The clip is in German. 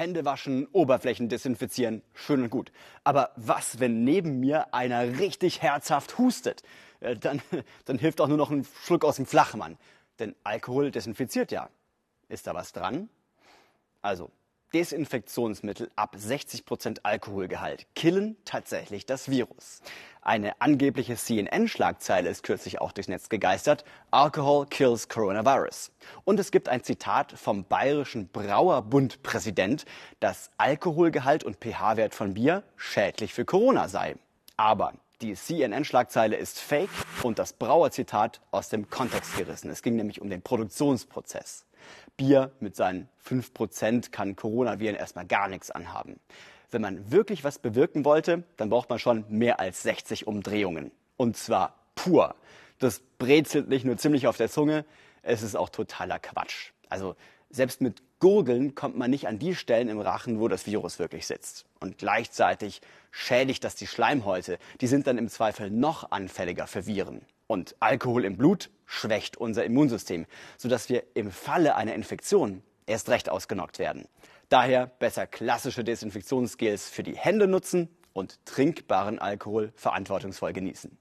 Hände waschen, Oberflächen desinfizieren, schön und gut. Aber was, wenn neben mir einer richtig herzhaft hustet? Äh, dann, dann hilft auch nur noch ein Schluck aus dem Flachmann. Denn Alkohol desinfiziert ja. Ist da was dran? Also, Desinfektionsmittel ab 60% Alkoholgehalt killen tatsächlich das Virus. Eine angebliche CNN-Schlagzeile ist kürzlich auch durchs Netz gegeistert. Alcohol kills coronavirus. Und es gibt ein Zitat vom bayerischen Brauerbund-Präsident, dass Alkoholgehalt und pH-Wert von Bier schädlich für Corona sei. Aber die CNN-Schlagzeile ist fake und das Brauer-Zitat aus dem Kontext gerissen. Es ging nämlich um den Produktionsprozess. Bier mit seinen 5% kann Coronaviren erstmal gar nichts anhaben. Wenn man wirklich was bewirken wollte, dann braucht man schon mehr als 60 Umdrehungen. Und zwar pur. Das brezelt nicht nur ziemlich auf der Zunge, es ist auch totaler Quatsch. Also selbst mit Gurgeln kommt man nicht an die Stellen im Rachen, wo das Virus wirklich sitzt. Und gleichzeitig schädigt das die Schleimhäute. Die sind dann im Zweifel noch anfälliger für Viren. Und Alkohol im Blut schwächt unser Immunsystem, sodass wir im Falle einer Infektion erst recht ausgenockt werden. Daher besser klassische Desinfektionsgels für die Hände nutzen und trinkbaren Alkohol verantwortungsvoll genießen.